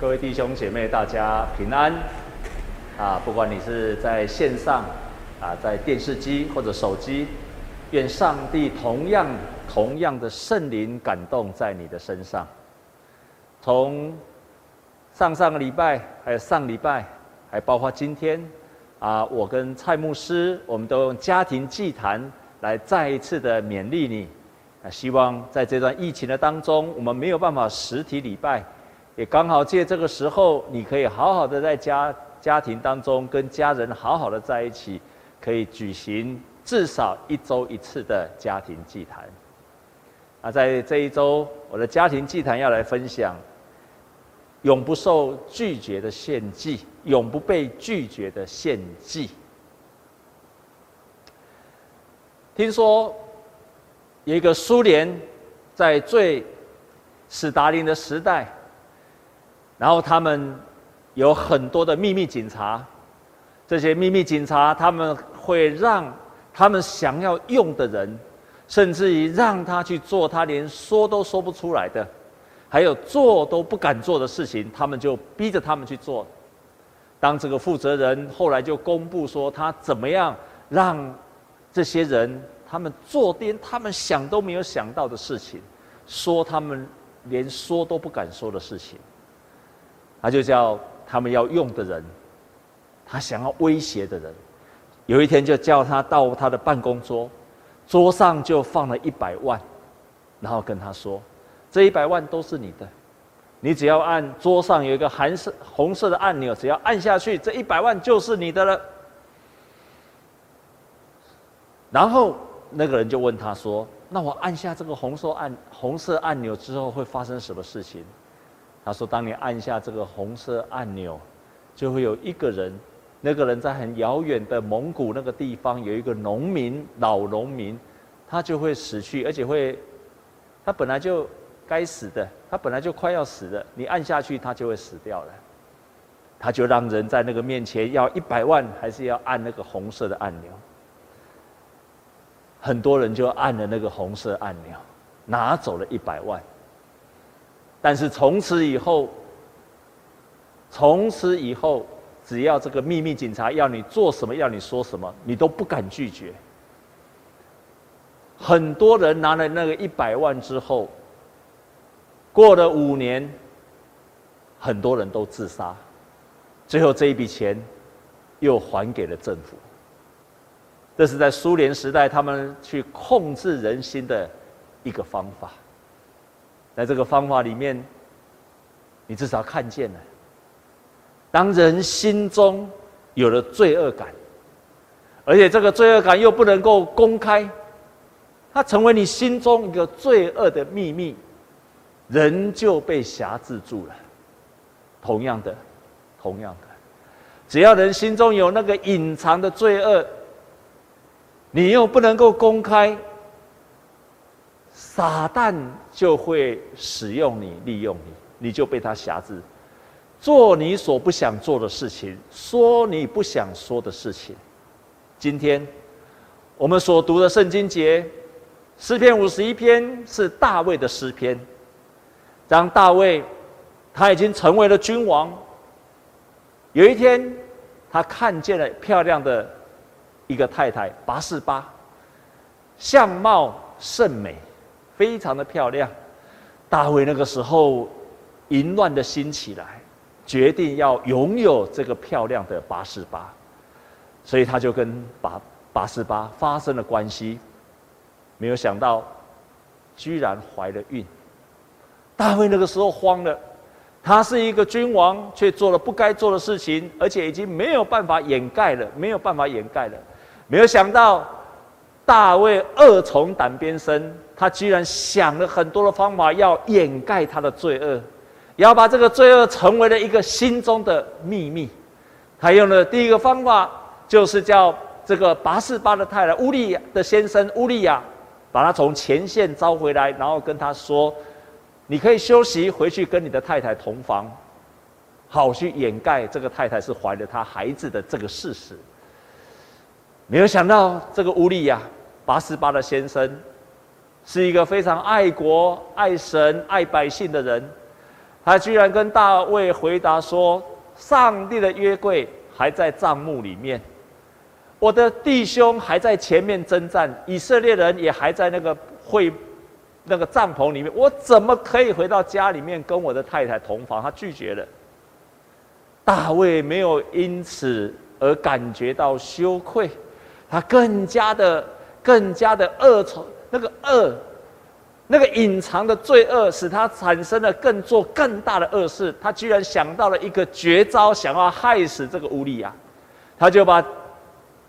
各位弟兄姐妹，大家平安啊！不管你是在线上啊，在电视机或者手机，愿上帝同样同样的圣灵感动在你的身上。从上上个礼拜，还有上礼拜，还包括今天啊，我跟蔡牧师，我们都用家庭祭坛来再一次的勉励你啊！希望在这段疫情的当中，我们没有办法实体礼拜。也刚好借这个时候，你可以好好的在家家庭当中跟家人好好的在一起，可以举行至少一周一次的家庭祭坛。啊，在这一周，我的家庭祭坛要来分享，永不受拒绝的献祭，永不被拒绝的献祭。听说有一个苏联在最史达林的时代。然后他们有很多的秘密警察，这些秘密警察他们会让他们想要用的人，甚至于让他去做他连说都说不出来的，还有做都不敢做的事情，他们就逼着他们去做。当这个负责人后来就公布说他怎么样让这些人他们做点他们想都没有想到的事情，说他们连说都不敢说的事情。他就叫他们要用的人，他想要威胁的人，有一天就叫他到他的办公桌，桌上就放了一百万，然后跟他说：“这一百万都是你的，你只要按桌上有一个红色红色的按钮，只要按下去，这一百万就是你的了。”然后那个人就问他说：“那我按下这个红色按红色按钮之后会发生什么事情？”他说：“当你按下这个红色按钮，就会有一个人，那个人在很遥远的蒙古那个地方有一个农民，老农民，他就会死去，而且会，他本来就该死的，他本来就快要死的，你按下去，他就会死掉了。他就让人在那个面前要一百万，还是要按那个红色的按钮？很多人就按了那个红色按钮，拿走了一百万。”但是从此以后，从此以后，只要这个秘密警察要你做什么，要你说什么，你都不敢拒绝。很多人拿了那个一百万之后，过了五年，很多人都自杀，最后这一笔钱又还给了政府。这是在苏联时代他们去控制人心的一个方法。在这个方法里面，你至少看见了，当人心中有了罪恶感，而且这个罪恶感又不能够公开，它成为你心中一个罪恶的秘密，人就被辖制住了。同样的，同样的，只要人心中有那个隐藏的罪恶，你又不能够公开。撒旦就会使用你，利用你，你就被他辖制，做你所不想做的事情，说你不想说的事情。今天我们所读的圣经节，诗篇五十一篇是大卫的诗篇。当大卫他已经成为了君王，有一天他看见了漂亮的一个太太拔示巴，相貌甚美。非常的漂亮，大卫那个时候淫乱的心起来，决定要拥有这个漂亮的拔示巴，所以他就跟拔拔示巴发生了关系，没有想到居然怀了孕。大卫那个时候慌了，他是一个君王，却做了不该做的事情，而且已经没有办法掩盖了，没有办法掩盖了，没有想到。大卫恶从胆边生，他居然想了很多的方法要掩盖他的罪恶，要把这个罪恶成为了一个心中的秘密。他用的第一个方法就是叫这个拔示巴的太太乌利亚的先生乌利亚，把他从前线招回来，然后跟他说：“你可以休息，回去跟你的太太同房，好去掩盖这个太太是怀了他孩子的这个事实。”没有想到这个乌利亚。拔示巴的先生是一个非常爱国、爱神、爱百姓的人，他居然跟大卫回答说：“上帝的约柜还在帐幕里面，我的弟兄还在前面征战，以色列人也还在那个会那个帐篷里面，我怎么可以回到家里面跟我的太太同房？”他拒绝了。大卫没有因此而感觉到羞愧，他更加的、更加的恶从那个恶。那个隐藏的罪恶使他产生了更做更大的恶事，他居然想到了一个绝招，想要害死这个乌利亚，他就把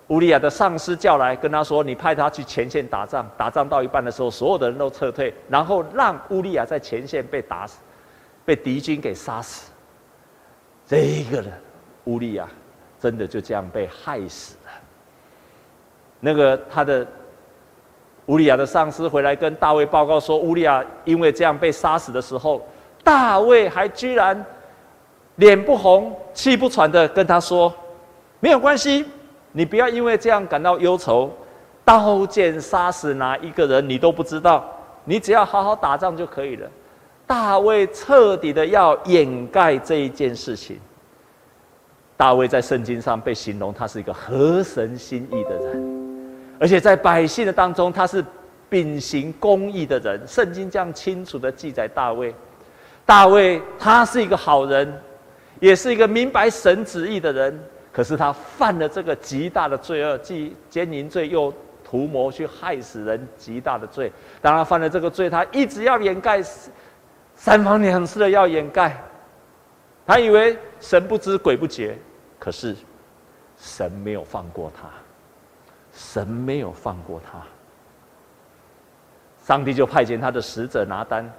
乌利亚的上司叫来，跟他说：“你派他去前线打仗，打仗到一半的时候，所有的人都撤退，然后让乌利亚在前线被打死，被敌军给杀死。”这个人乌利亚真的就这样被害死了。那个他的。乌利亚的上司回来跟大卫报告说，乌利亚因为这样被杀死的时候，大卫还居然脸不红、气不喘的跟他说：“没有关系，你不要因为这样感到忧愁。刀剑杀死哪一个人，你都不知道，你只要好好打仗就可以了。”大卫彻底的要掩盖这一件事情。大卫在圣经上被形容他是一个合神心意的人。而且在百姓的当中，他是秉行公义的人。圣经这样清楚的记载大卫，大卫他是一个好人，也是一个明白神旨意的人。可是他犯了这个极大的罪恶，既奸淫罪又图谋去害死人，极大的罪。当他犯了这个罪，他一直要掩盖，三番两次的要掩盖。他以为神不知鬼不觉，可是神没有放过他。神没有放过他，上帝就派遣他的使者拿单，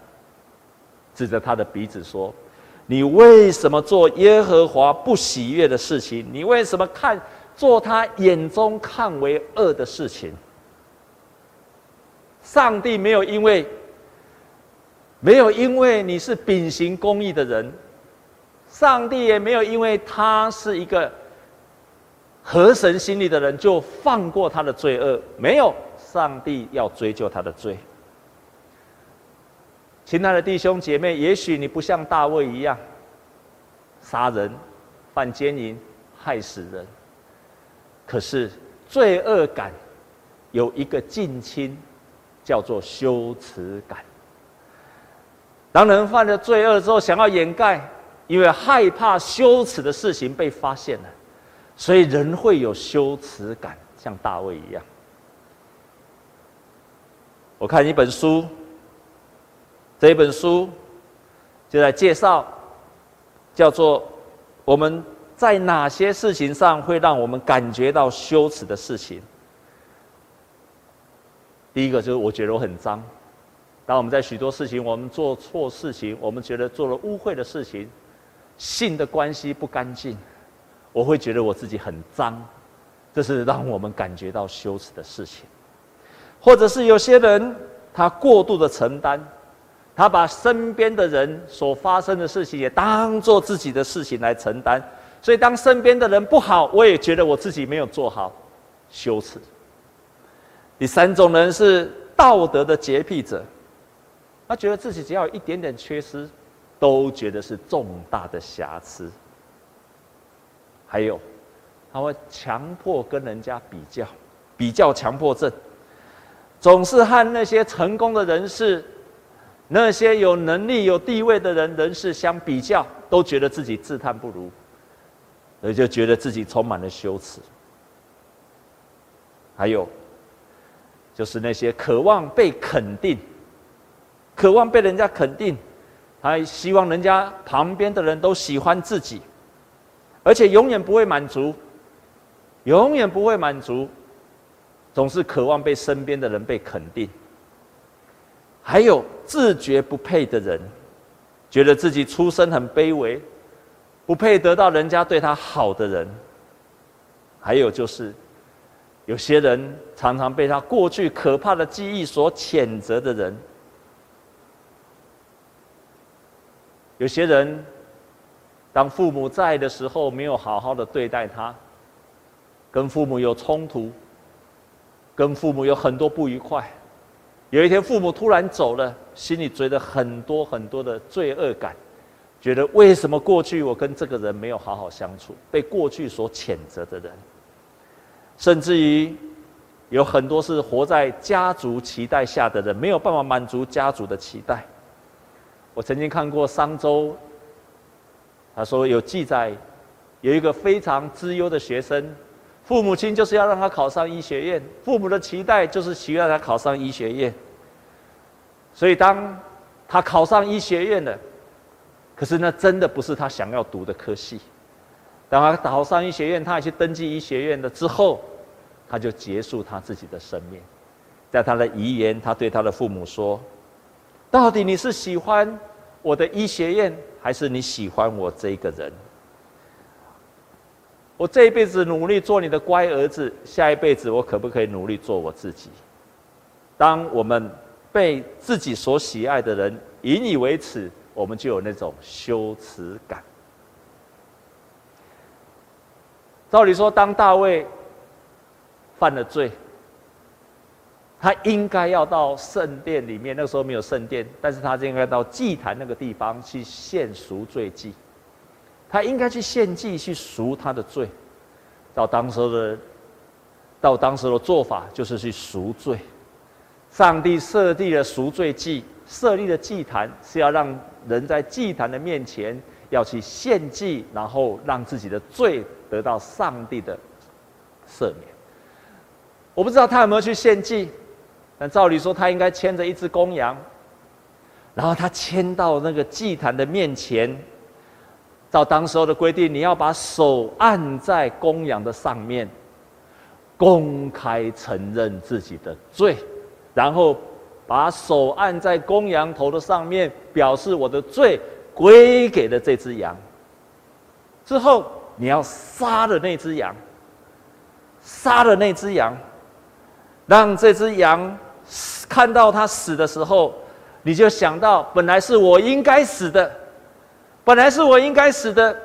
指着他的鼻子说：“你为什么做耶和华不喜悦的事情？你为什么看做他眼中看为恶的事情？”上帝没有因为没有因为你是秉行公义的人，上帝也没有因为他是一个。合神心意的人就放过他的罪恶，没有上帝要追究他的罪。亲爱的弟兄姐妹，也许你不像大卫一样杀人、犯奸淫、害死人，可是罪恶感有一个近亲，叫做羞耻感。当人犯了罪恶之后，想要掩盖，因为害怕羞耻的事情被发现了。所以人会有羞耻感，像大卫一样。我看一本书，这一本书就在介绍，叫做我们在哪些事情上会让我们感觉到羞耻的事情。第一个就是我觉得我很脏，当我们在许多事情，我们做错事情，我们觉得做了污秽的事情，性的关系不干净。我会觉得我自己很脏，这是让我们感觉到羞耻的事情，或者是有些人他过度的承担，他把身边的人所发生的事情也当做自己的事情来承担，所以当身边的人不好，我也觉得我自己没有做好，羞耻。第三种人是道德的洁癖者，他觉得自己只要有一点点缺失，都觉得是重大的瑕疵。还有，他会强迫跟人家比较，比较强迫症，总是和那些成功的人士、那些有能力、有地位的人人士相比较，都觉得自己自叹不如，所以就觉得自己充满了羞耻。还有，就是那些渴望被肯定、渴望被人家肯定，还希望人家旁边的人都喜欢自己。而且永远不会满足，永远不会满足，总是渴望被身边的人被肯定。还有自觉不配的人，觉得自己出身很卑微，不配得到人家对他好的人。还有就是，有些人常常被他过去可怕的记忆所谴责的人。有些人。当父母在的时候，没有好好的对待他，跟父母有冲突，跟父母有很多不愉快。有一天父母突然走了，心里觉得很多很多的罪恶感，觉得为什么过去我跟这个人没有好好相处，被过去所谴责的人，甚至于有很多是活在家族期待下的人，没有办法满足家族的期待。我曾经看过商周，他说有记载，有一个非常资优的学生，父母亲就是要让他考上医学院，父母的期待就是希望他考上医学院。所以当他考上医学院了，可是那真的不是他想要读的科系。当他考上医学院，他也去登记医学院了之后，他就结束他自己的生命。在他的遗言，他对他的父母说。到底你是喜欢我的医学院，还是你喜欢我这个人？我这一辈子努力做你的乖儿子，下一辈子我可不可以努力做我自己？当我们被自己所喜爱的人引以为耻，我们就有那种羞耻感。照理说，当大卫犯了罪。他应该要到圣殿里面，那时候没有圣殿，但是他应该到祭坛那个地方去献赎罪祭。他应该去献祭，去赎他的罪。到当时的，到当时的做法就是去赎罪。上帝设立了赎罪祭，设立的祭坛是要让人在祭坛的面前要去献祭，然后让自己的罪得到上帝的赦免。我不知道他有没有去献祭。但照理说，他应该牵着一只公羊，然后他牵到那个祭坛的面前。照当时候的规定，你要把手按在公羊的上面，公开承认自己的罪，然后把手按在公羊头的上面，表示我的罪归给了这只羊。之后，你要杀了那只羊，杀了那只羊，让这只羊。看到他死的时候，你就想到，本来是我应该死的，本来是我应该死的，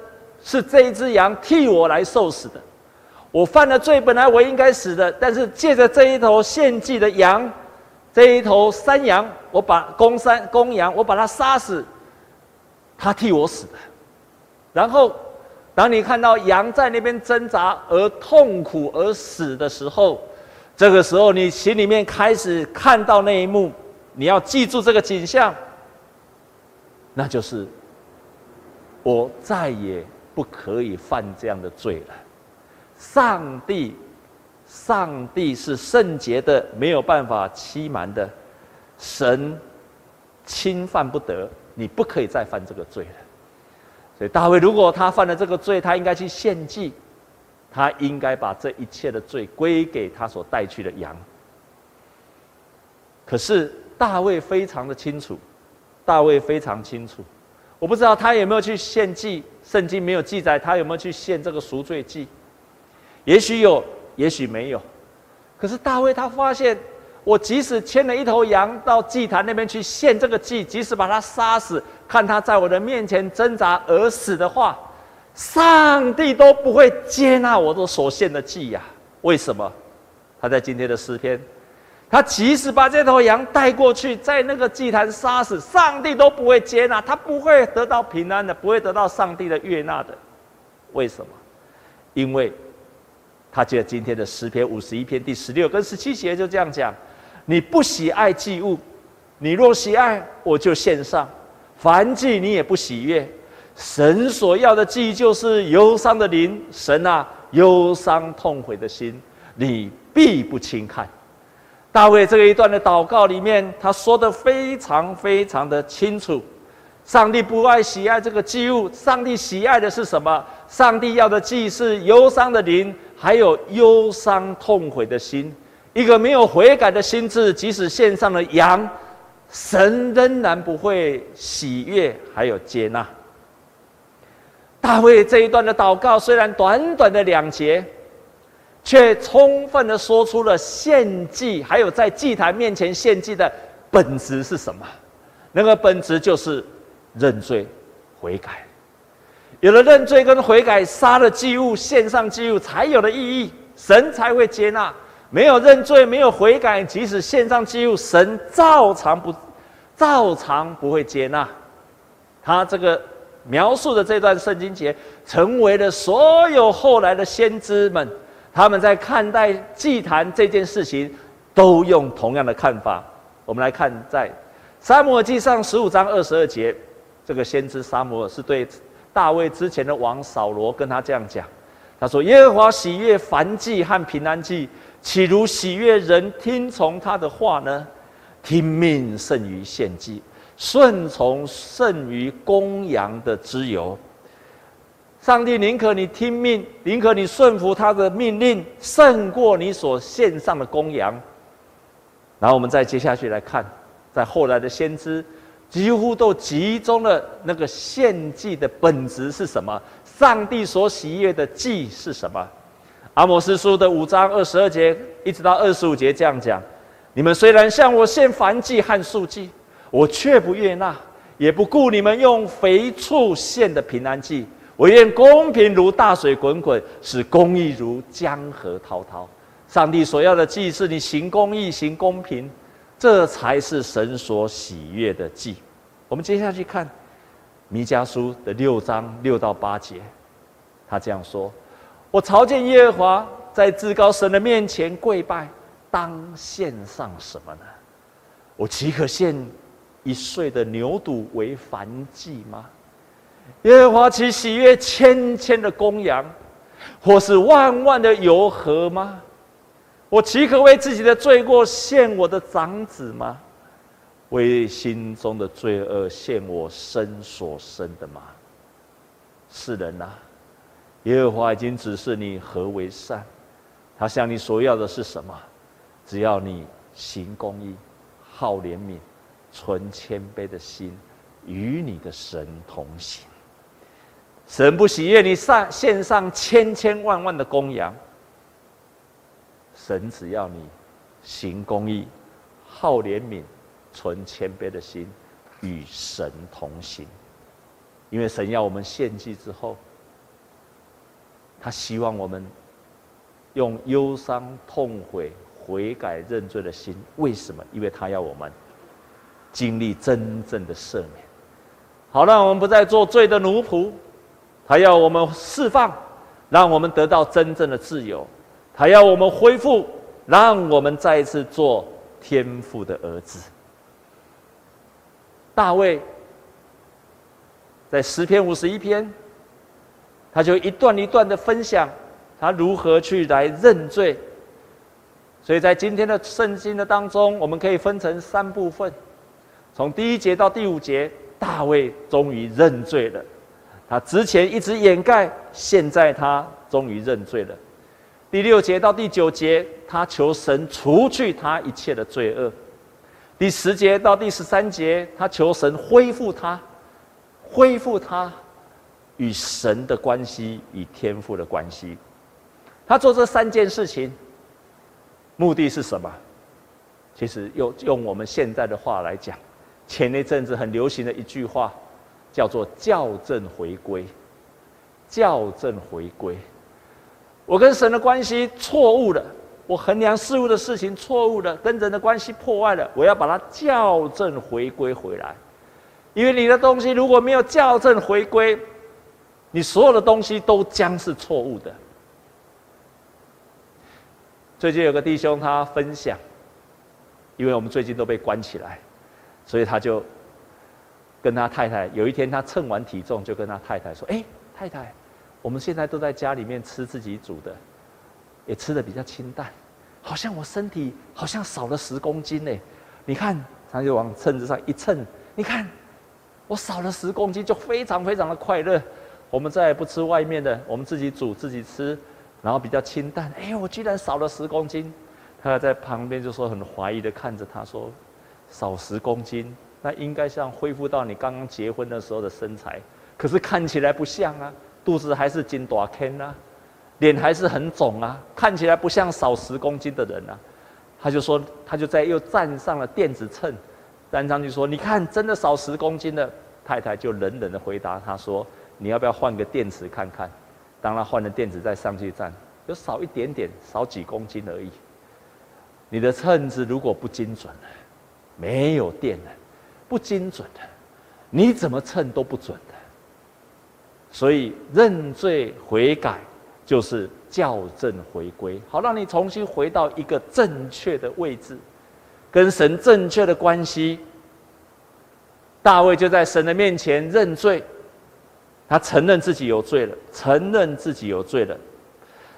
是这一只羊替我来受死的。我犯了罪，本来我应该死的，但是借着这一头献祭的羊，这一头山羊，我把公山公羊，我把它杀死，他替我死的。然后，当你看到羊在那边挣扎而痛苦而死的时候，这个时候，你心里面开始看到那一幕，你要记住这个景象，那就是我再也不可以犯这样的罪了。上帝，上帝是圣洁的，没有办法欺瞒的，神侵犯不得，你不可以再犯这个罪了。所以大卫，如果他犯了这个罪，他应该去献祭。他应该把这一切的罪归给他所带去的羊。可是大卫非常的清楚，大卫非常清楚，我不知道他有没有去献祭，圣经没有记载他有没有去献这个赎罪祭，也许有，也许没有。可是大卫他发现，我即使牵了一头羊到祭坛那边去献这个祭，即使把他杀死，看他在我的面前挣扎而死的话。上帝都不会接纳我所献的祭呀？为什么？他在今天的诗篇，他即使把这头羊带过去，在那个祭坛杀死，上帝都不会接纳，他不会得到平安的，不会得到上帝的悦纳的。为什么？因为，他记得今天的诗篇五十一篇第十六跟十七节就这样讲：你不喜爱祭物，你若喜爱，我就献上；凡祭你也不喜悦。神所要的祭就是忧伤的灵，神啊，忧伤痛悔的心，你必不轻看。大卫这一段的祷告里面，他说的非常非常的清楚：上帝不爱喜爱这个祭物，上帝喜爱的是什么？上帝要的祭是忧伤的灵，还有忧伤痛悔的心。一个没有悔改的心智，即使献上了羊，神仍然不会喜悦，还有接纳。大卫这一段的祷告虽然短短的两节，却充分的说出了献祭，还有在祭坛面前献祭的本质是什么？那个本质就是认罪悔改。有了认罪跟悔改，杀了祭物，献上祭物才有了意义，神才会接纳。没有认罪，没有悔改，即使献上祭物，神照常不照常不会接纳。他这个。描述的这段圣经节，成为了所有后来的先知们，他们在看待祭坛这件事情，都用同样的看法。我们来看，在撒母耳记上十五章二十二节，这个先知撒母耳是对大卫之前的王扫罗跟他这样讲：“他说，耶和华喜悦燔祭和平安祭，岂如喜悦人听从他的话呢？听命胜于献祭。”顺从胜于公羊的自由，上帝宁可你听命，宁可你顺服他的命令，胜过你所献上的公羊。然后我们再接下去来看，在后来的先知，几乎都集中了那个献祭的本质是什么？上帝所喜悦的祭是什么？阿摩斯书的五章二十二节一直到二十五节这样讲：你们虽然向我献燔祭和素祭。我却不悦纳，也不顾你们用肥畜献的平安祭。我愿公平如大水滚滚，使公义如江河滔滔。上帝所要的祭是你行公义、行公平，这才是神所喜悦的祭。我们接下去看弥迦书的六章六到八节，他这样说：“我朝见耶和华，在至高神的面前跪拜，当献上什么呢？我岂可献？”一岁的牛犊为燔祭吗？耶和华岂喜悦千千的公羊，或是万万的油河吗？我岂可为自己的罪过献我的长子吗？为心中的罪恶献我生所生的吗？世人啊，耶和华已经指示你何为善，他向你所要的是什么？只要你行公义，好怜悯。存谦卑的心，与你的神同行。神不喜悦你上献上千千万万的公羊，神只要你行公义，好怜悯，存谦卑的心，与神同行。因为神要我们献祭之后，他希望我们用忧伤、痛悔、悔改、认罪的心。为什么？因为他要我们。经历真正的赦免，好，让我们不再做罪的奴仆。他要我们释放，让我们得到真正的自由。他要我们恢复，让我们再一次做天父的儿子。大卫在十篇五十一篇，他就一段一段的分享他如何去来认罪。所以在今天的圣经的当中，我们可以分成三部分。从第一节到第五节，大卫终于认罪了。他之前一直掩盖，现在他终于认罪了。第六节到第九节，他求神除去他一切的罪恶。第十节到第十三节，他求神恢复他，恢复他与神的关系，与天父的关系。他做这三件事情，目的是什么？其实用用我们现在的话来讲。前那阵子很流行的一句话，叫做“校正回归”。校正回归，我跟神的关系错误了，我衡量事物的事情错误了，跟人的关系破坏了，我要把它校正回归回来。因为你的东西如果没有校正回归，你所有的东西都将是错误的。最近有个弟兄他分享，因为我们最近都被关起来。所以他就跟他太太，有一天他称完体重，就跟他太太说：“哎，太太，我们现在都在家里面吃自己煮的，也吃得比较清淡，好像我身体好像少了十公斤呢。你看，他就往秤子上一称，你看我少了十公斤，就非常非常的快乐。我们再也不吃外面的，我们自己煮自己吃，然后比较清淡。哎，我居然少了十公斤。他在旁边就说很怀疑的看着他说。”少十公斤，那应该像恢复到你刚刚结婚的时候的身材，可是看起来不像啊，肚子还是紧大坑啊，脸还是很肿啊，看起来不像少十公斤的人啊。他就说，他就在又站上了电子秤，站上去说：“你看，真的少十公斤了。”太太就冷冷的回答他说：“你要不要换个电池看看？”当他换了电池再上去站，就少一点点，少几公斤而已。你的秤子如果不精准。没有电的，不精准的，你怎么称都不准的。所以认罪悔改就是校正回归，好让你重新回到一个正确的位置，跟神正确的关系。大卫就在神的面前认罪，他承认自己有罪了，承认自己有罪了，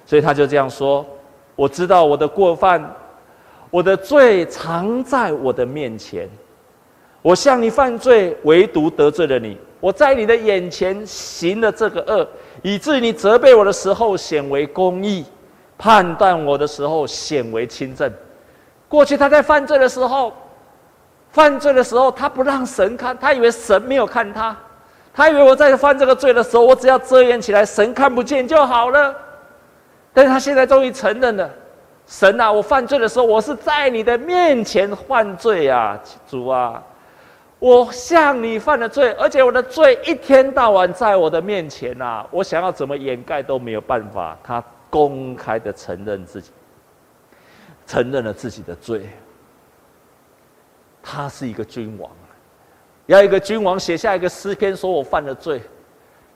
所以他就这样说：“我知道我的过犯，我的罪藏在我的面前。我向你犯罪，唯独得罪了你。”我在你的眼前行了这个恶，以至于你责备我的时候显为公义，判断我的时候显为清正。过去他在犯罪的时候，犯罪的时候他不让神看，他以为神没有看他，他以为我在犯这个罪的时候，我只要遮掩起来，神看不见就好了。但是他现在终于承认了，神啊，我犯罪的时候，我是在你的面前犯罪啊，主啊。我向你犯了罪，而且我的罪一天到晚在我的面前呐、啊，我想要怎么掩盖都没有办法。他公开的承认自己，承认了自己的罪。他是一个君王，要一个君王写下一个诗篇，说我犯了罪，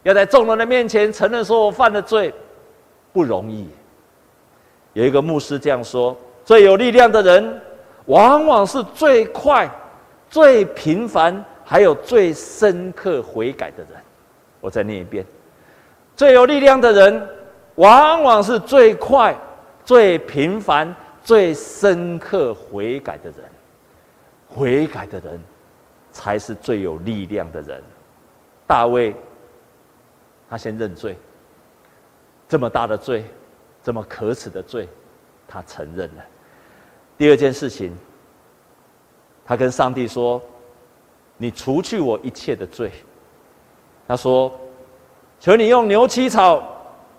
要在众人的面前承认说我犯了罪，不容易。有一个牧师这样说：最有力量的人，往往是最快。最平凡，还有最深刻悔改的人，我再念一遍：最有力量的人，往往是最快、最平凡、最深刻悔改的人。悔改的人，才是最有力量的人。大卫，他先认罪，这么大的罪，这么可耻的罪，他承认了。第二件事情。他跟上帝说：“你除去我一切的罪。”他说：“求你用牛膝草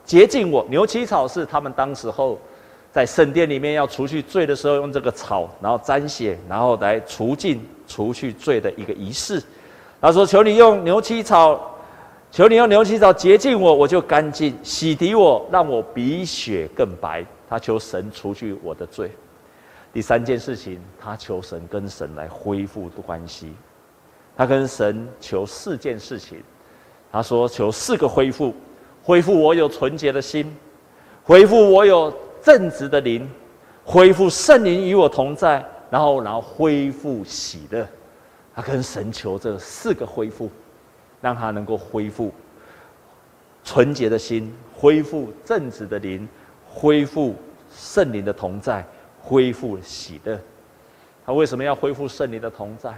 洁净我。牛膝草是他们当时候在圣殿里面要除去罪的时候用这个草，然后沾血，然后来除尽、除去罪的一个仪式。”他说：“求你用牛膝草，求你用牛膝草洁净我，我就干净；洗涤我，让我比雪更白。”他求神除去我的罪。第三件事情，他求神跟神来恢复关系。他跟神求四件事情，他说求四个恢复：恢复我有纯洁的心，恢复我有正直的灵，恢复圣灵与我同在，然后然后恢复喜乐。他跟神求这四个恢复，让他能够恢复纯洁的心，恢复正直的灵，恢复圣灵的同在。恢复喜乐，他为什么要恢复圣灵的同在？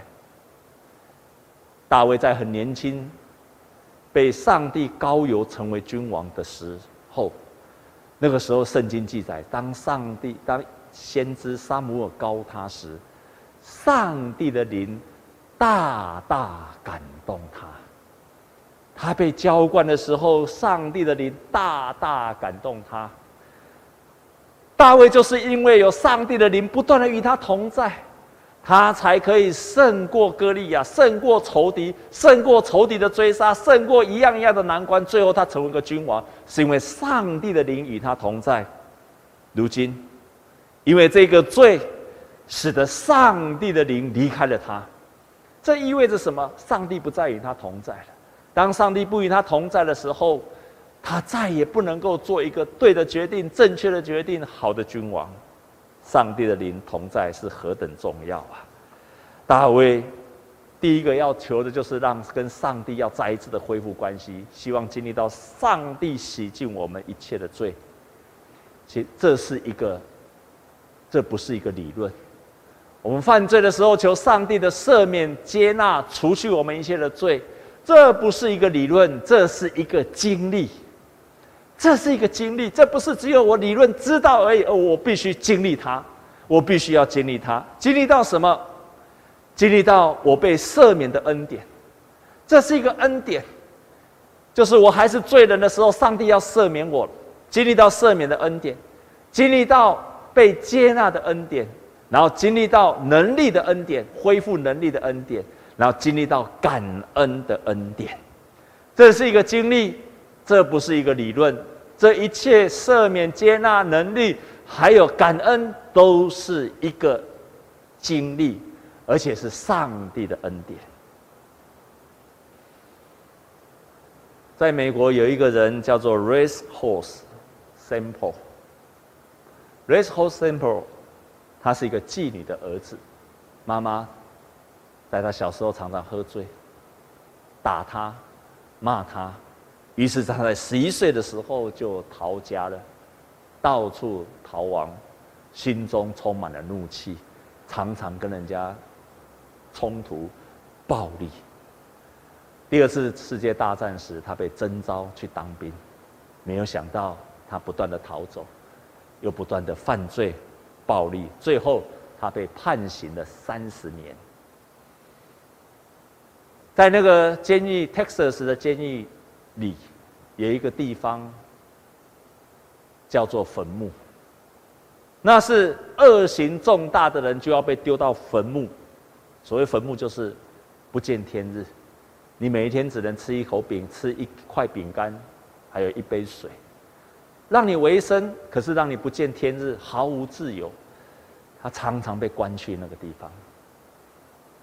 大卫在很年轻，被上帝高油成为君王的时候，那个时候圣经记载，当上帝当先知撒母尔高他时，上帝的灵大大感动他。他被浇灌的时候，上帝的灵大大感动他。大卫就是因为有上帝的灵不断的与他同在，他才可以胜过歌利亚，胜过仇敌，胜过仇敌的追杀，胜过一样一样的难关。最后他成为一个君王，是因为上帝的灵与他同在。如今，因为这个罪，使得上帝的灵离开了他，这意味着什么？上帝不再与他同在了。当上帝不与他同在的时候，他再也不能够做一个对的决定、正确的决定、好的君王。上帝的灵同在是何等重要啊！大卫第一个要求的就是让跟上帝要再一次的恢复关系，希望经历到上帝洗净我们一切的罪。其实这是一个，这不是一个理论。我们犯罪的时候，求上帝的赦免、接纳、除去我们一切的罪，这不是一个理论，这是一个经历。这是一个经历，这不是只有我理论知道而已，而我必须经历它，我必须要经历它，经历到什么？经历到我被赦免的恩典，这是一个恩典，就是我还是罪人的时候，上帝要赦免我，经历到赦免的恩典，经历到被接纳的恩典，然后经历到能力的恩典，恢复能力的恩典，然后经历到感恩的恩典，这是一个经历。这不是一个理论，这一切赦免、接纳能力，还有感恩，都是一个经历，而且是上帝的恩典。在美国有一个人叫做 Race Horse Sample。Race Horse Sample，他是一个妓女的儿子，妈妈在他小时候常常喝醉，打他，骂他，于是他在十一岁的时候就逃家了，到处逃亡，心中充满了怒气，常常跟人家冲突、暴力。第二次世界大战时，他被征召去当兵，没有想到他不断的逃走，又不断的犯罪、暴力，最后他被判刑了三十年。在那个监狱，Texas 的监狱里，有一个地方叫做坟墓，那是恶行重大的人就要被丢到坟墓。所谓坟墓，就是不见天日。你每一天只能吃一口饼，吃一块饼干，还有一杯水，让你维生，可是让你不见天日，毫无自由。他常常被关去那个地方。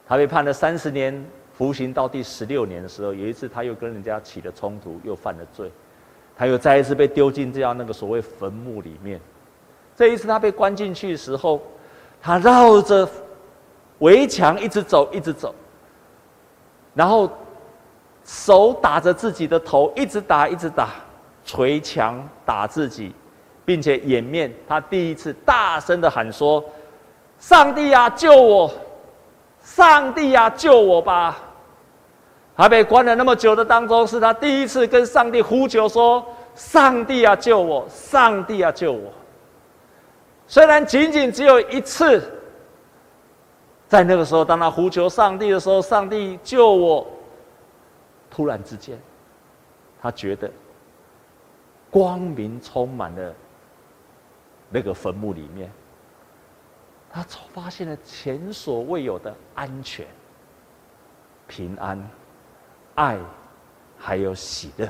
他被判了三十年，服刑到第十六年的时候，有一次他又跟人家起了冲突，又犯了罪，他又再一次被丢进这样那个所谓坟墓里面。这一次他被关进去的时候，他绕着围墙一直走，一直走，然后。手打着自己的头，一直打，一直打，捶墙打自己，并且掩面。他第一次大声的喊说：“上帝啊，救我！上帝啊，救我吧！”他被关了那么久的当中，是他第一次跟上帝呼求说：“上帝啊，救我！上帝啊，救我！”虽然仅仅只有一次，在那个时候，当他呼求上帝的时候，上帝救我。突然之间，他觉得光明充满了那个坟墓里面，他发现了前所未有的安全、平安、爱，还有喜乐。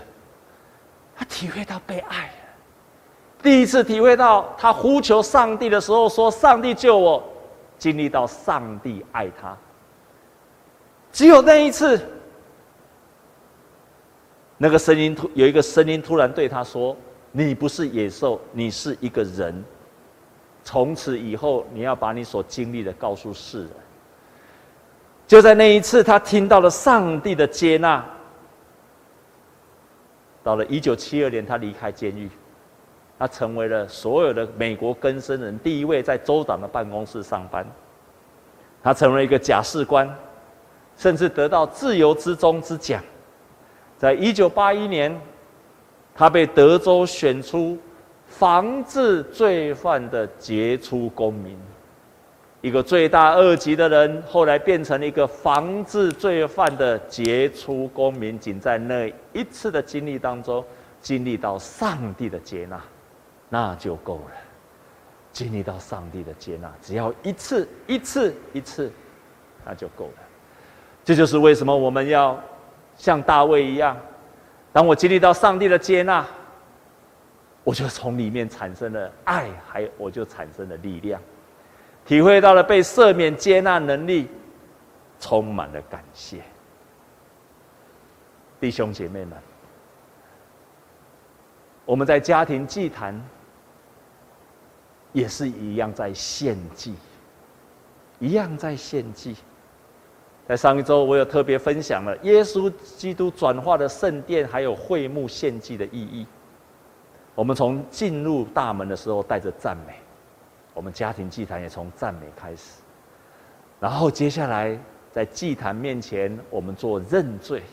他体会到被爱了，第一次体会到他呼求上帝的时候说：“上帝救我！”经历到上帝爱他，只有那一次。那个声音突有一个声音突然对他说：“你不是野兽，你是一个人。从此以后，你要把你所经历的告诉世人。”就在那一次，他听到了上帝的接纳。到了一九七二年，他离开监狱，他成为了所有的美国更生人第一位在州长的办公室上班。他成为一个假释官，甚至得到自由之钟之奖。在一九八一年，他被德州选出防治罪犯的杰出公民，一个罪大恶极的人，后来变成了一个防治罪犯的杰出公民。仅在那一次的经历当中，经历到上帝的接纳，那就够了。经历到上帝的接纳，只要一次、一次、一次，那就够了。这就是为什么我们要。像大卫一样，当我经历到上帝的接纳，我就从里面产生了爱，还有我就产生了力量，体会到了被赦免、接纳能力，充满了感谢。弟兄姐妹们，我们在家庭祭坛也是一样在献祭，一样在献祭。在上一周，我有特别分享了耶稣基督转化的圣殿，还有会幕献祭的意义。我们从进入大门的时候带着赞美，我们家庭祭坛也从赞美开始。然后接下来在祭坛面前，我们做认罪。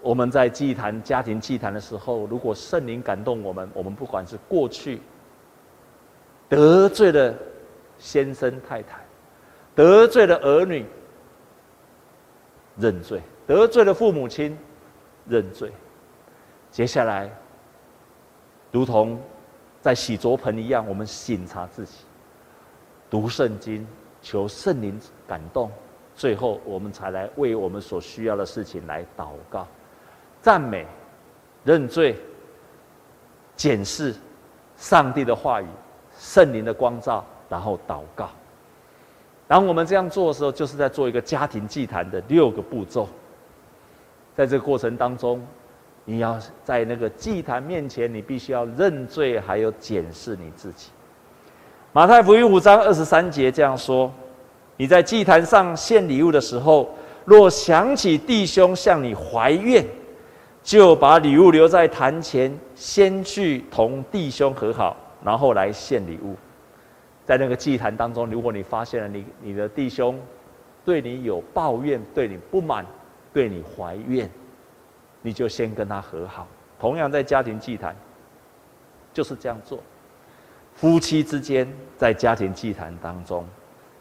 我们在祭坛家庭祭坛的时候，如果圣灵感动我们，我们不管是过去得罪了先生太太，得罪了儿女。认罪，得罪了父母亲，认罪。接下来，如同在洗濯盆一样，我们省察自己，读圣经，求圣灵感动。最后，我们才来为我们所需要的事情来祷告、赞美、认罪、检视上帝的话语、圣灵的光照，然后祷告。当我们这样做的时候，就是在做一个家庭祭坛的六个步骤。在这个过程当中，你要在那个祭坛面前，你必须要认罪，还有检视你自己。马太福音五章二十三节这样说：“你在祭坛上献礼物的时候，若想起弟兄向你怀怨，就把礼物留在坛前，先去同弟兄和好，然后来献礼物。”在那个祭坛当中，如果你发现了你你的弟兄对你有抱怨、对你不满、对你怀怨，你就先跟他和好。同样在家庭祭坛，就是这样做。夫妻之间在家庭祭坛当中，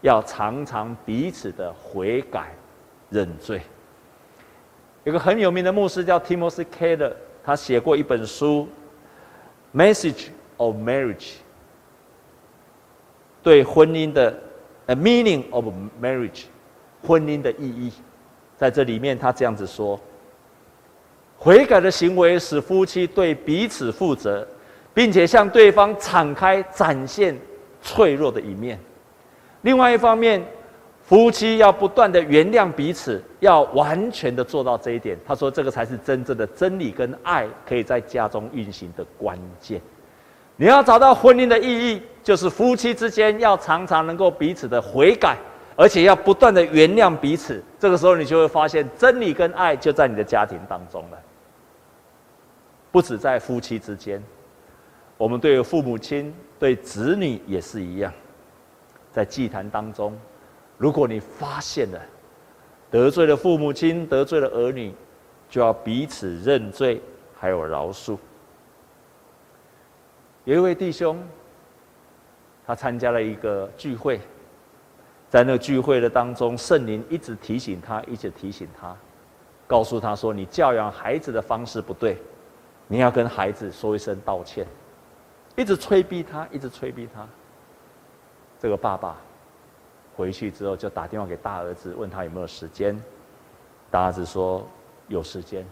要常常彼此的悔改、认罪。有个很有名的牧师叫 Timothy Keller，他写过一本书《Message of Marriage》，对婚姻的 A Meaning of Marriage，婚姻的意义，在这里面他这样子说。悔改的行为使夫妻对彼此负责，并且向对方敞开展现脆弱的一面。另外一方面，夫妻要不断的原谅彼此，要完全的做到这一点。他说，这个才是真正的真理跟爱可以在家中运行的关键。你要找到婚姻的意义，就是夫妻之间要常常能够彼此的悔改，而且要不断的原谅彼此。这个时候，你就会发现真理跟爱就在你的家庭当中了。不止在夫妻之间，我们对父母亲、对子女也是一样。在祭坛当中，如果你发现了得罪了父母亲、得罪了儿女，就要彼此认罪，还有饶恕。有一位弟兄，他参加了一个聚会，在那个聚会的当中，圣灵一直提醒他，一直提醒他，告诉他说：“你教养孩子的方式不对。”你要跟孩子说一声道歉，一直催逼他，一直催逼他。这个爸爸回去之后就打电话给大儿子，问他有没有时间。大儿子说有时间。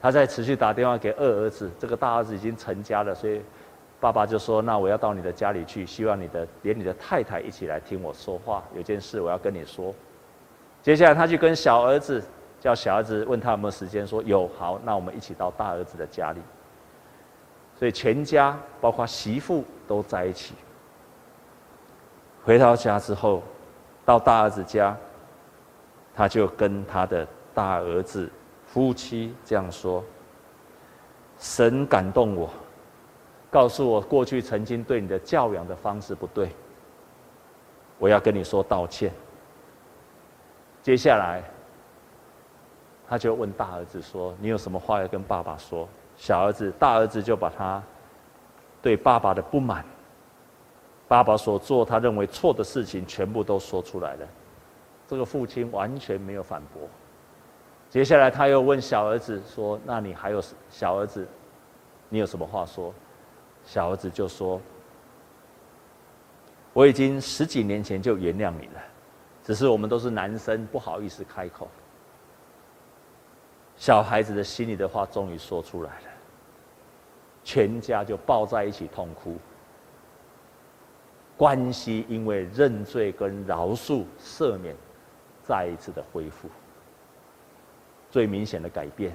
他再持续打电话给二儿子，这个大儿子已经成家了，所以爸爸就说：“那我要到你的家里去，希望你的连你的太太一起来听我说话，有件事我要跟你说。”接下来他去跟小儿子。叫小儿子问他有没有时间，说有，好，那我们一起到大儿子的家里。所以全家包括媳妇都在一起。回到家之后，到大儿子家，他就跟他的大儿子夫妻这样说：“神感动我，告诉我过去曾经对你的教养的方式不对，我要跟你说道歉。”接下来。他就问大儿子说：“你有什么话要跟爸爸说？”小儿子、大儿子就把他对爸爸的不满、爸爸所做他认为错的事情全部都说出来了。这个父亲完全没有反驳。接下来他又问小儿子说：“那你还有小儿子，你有什么话说？”小儿子就说：“我已经十几年前就原谅你了，只是我们都是男生，不好意思开口。”小孩子的心里的话终于说出来了，全家就抱在一起痛哭。关系因为认罪跟饶恕、赦免，再一次的恢复。最明显的改变，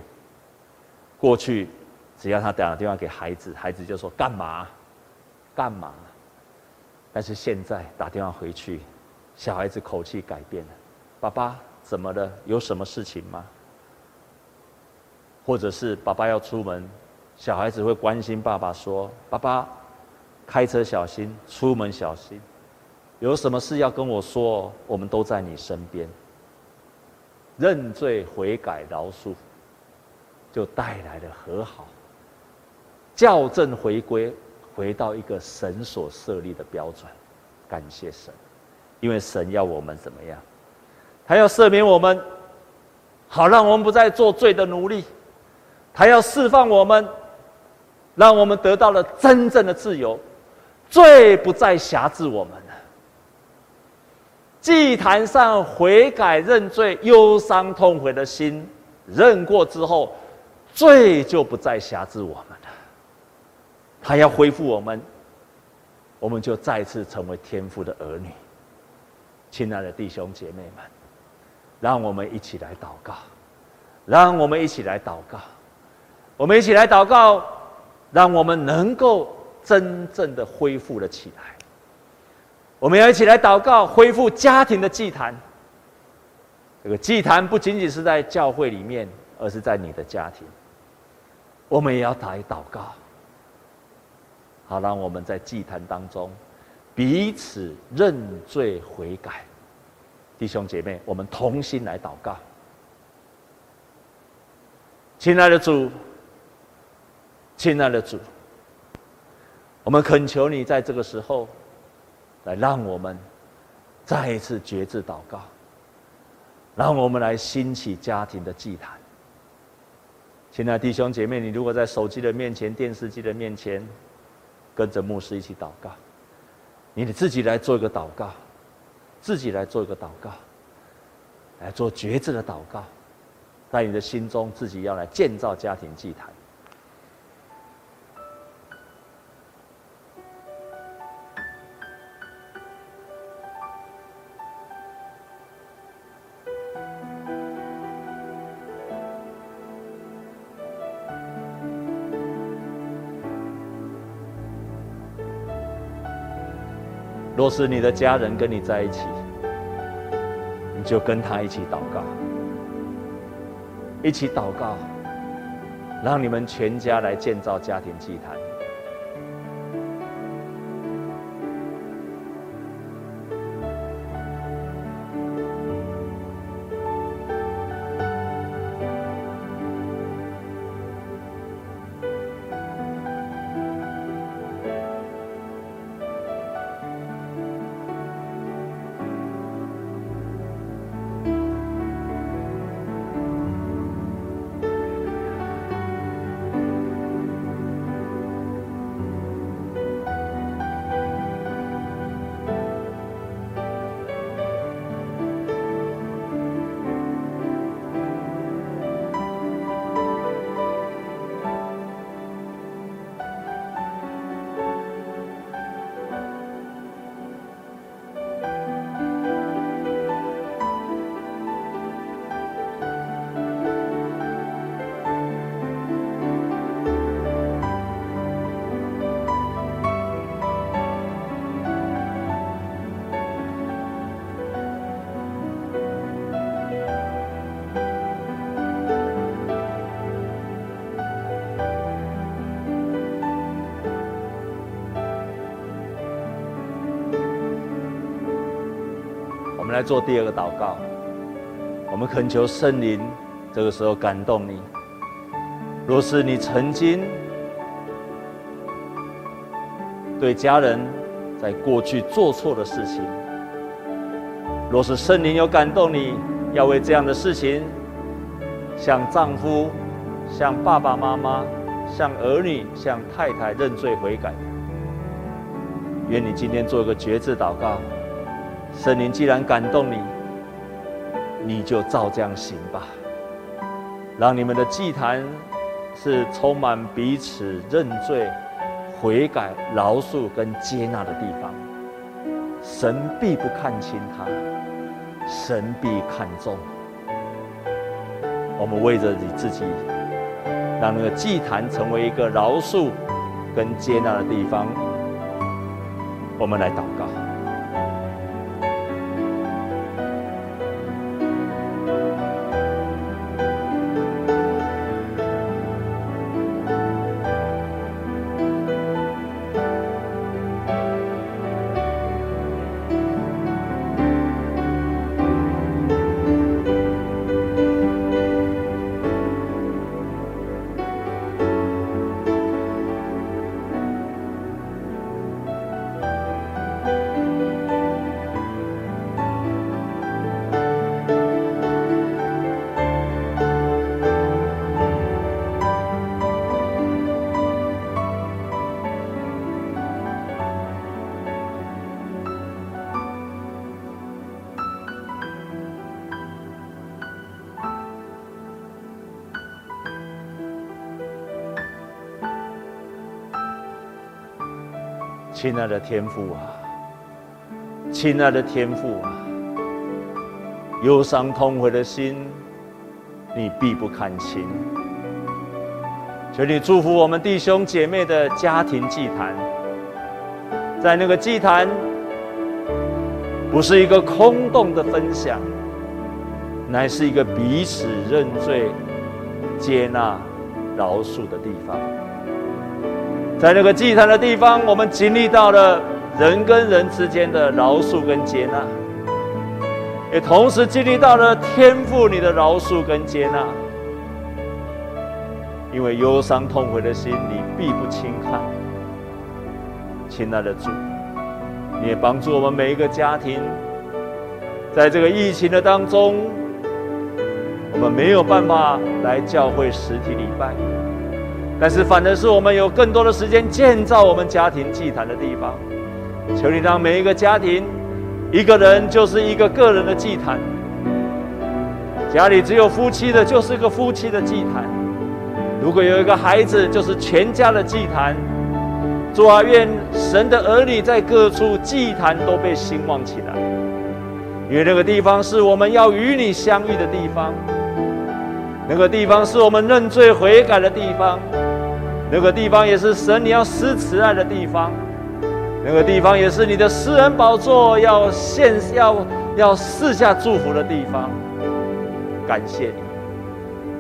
过去只要他打电话给孩子，孩子就说干嘛？干嘛？但是现在打电话回去，小孩子口气改变了，爸爸怎么了？有什么事情吗？或者是爸爸要出门，小孩子会关心爸爸说：“爸爸，开车小心，出门小心，有什么事要跟我说，我们都在你身边。”认罪悔改饶恕，就带来了和好，校正回归，回到一个神所设立的标准。感谢神，因为神要我们怎么样？他要赦免我们，好让我们不再做罪的奴隶。还要释放我们，让我们得到了真正的自由，罪不再辖制我们了。祭坛上悔改认罪、忧伤痛悔的心认过之后，罪就不再辖制我们了。他要恢复我们，我们就再次成为天父的儿女。亲爱的弟兄姐妹们，让我们一起来祷告，让我们一起来祷告。我们一起来祷告，让我们能够真正的恢复了起来。我们要一起来祷告，恢复家庭的祭坛。这个祭坛不仅仅是在教会里面，而是在你的家庭。我们也要打一祷告，好让我们在祭坛当中彼此认罪悔改。弟兄姐妹，我们同心来祷告。亲爱的主，亲爱的主，我们恳求你在这个时候，来让我们再一次决志祷告，让我们来兴起家庭的祭坛。亲爱的弟兄姐妹，你如果在手机的面前、电视机的面前，跟着牧师一起祷告，你得自己来做一个祷告，自己来做一个祷告，来做决志的祷告。在你的心中，自己要来建造家庭祭坛。若是你的家人跟你在一起，你就跟他一起祷告。一起祷告，让你们全家来建造家庭祭坛。我们来做第二个祷告，我们恳求圣灵，这个时候感动你。若是你曾经对家人在过去做错的事情，若是圣灵有感动你，要为这样的事情向丈夫、向爸爸妈妈、向儿女、向太太认罪悔改，愿你今天做一个决志祷告。神灵既然感动你，你就照这样行吧。让你们的祭坛是充满彼此认罪、悔改、饶恕跟接纳的地方。神必不看轻他，神必看重。我们为着你自己，让那个祭坛成为一个饶恕跟接纳的地方。我们来祷亲爱的天父啊，亲爱的天父啊，忧伤痛悔的心，你必不看轻。求你祝福我们弟兄姐妹的家庭祭坛，在那个祭坛，不是一个空洞的分享，乃是一个彼此认罪、接纳、饶恕的地方。在那个祭坛的地方，我们经历到了人跟人之间的饶恕跟接纳，也同时经历到了天赋你的饶恕跟接纳。因为忧伤痛悔的心，你必不轻看。亲爱的主，你也帮助我们每一个家庭，在这个疫情的当中，我们没有办法来教会实体礼拜，但是反而是我们有更多的时间建造我们家庭祭坛的地方。求你让每一个家庭，一个人就是一个个人的祭坛，家里只有夫妻的，就是一个夫妻的祭坛。如果有一个孩子，就是全家的祭坛。主啊，愿神的儿女在各处祭坛都被兴旺起来，因为那个地方是我们要与你相遇的地方，那个地方是我们认罪悔改的地方，那个地方也是神你要施慈爱的地方，那个地方也是你的私人宝座要献要要四下祝福的地方。感谢你。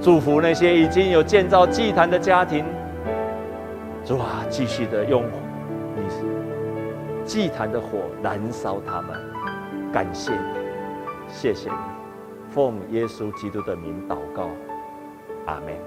祝福那些已经有建造祭坛的家庭，主啊，继续的用你祭坛的火燃烧他们。感谢你，谢谢你，奉耶稣基督的名祷告，阿门。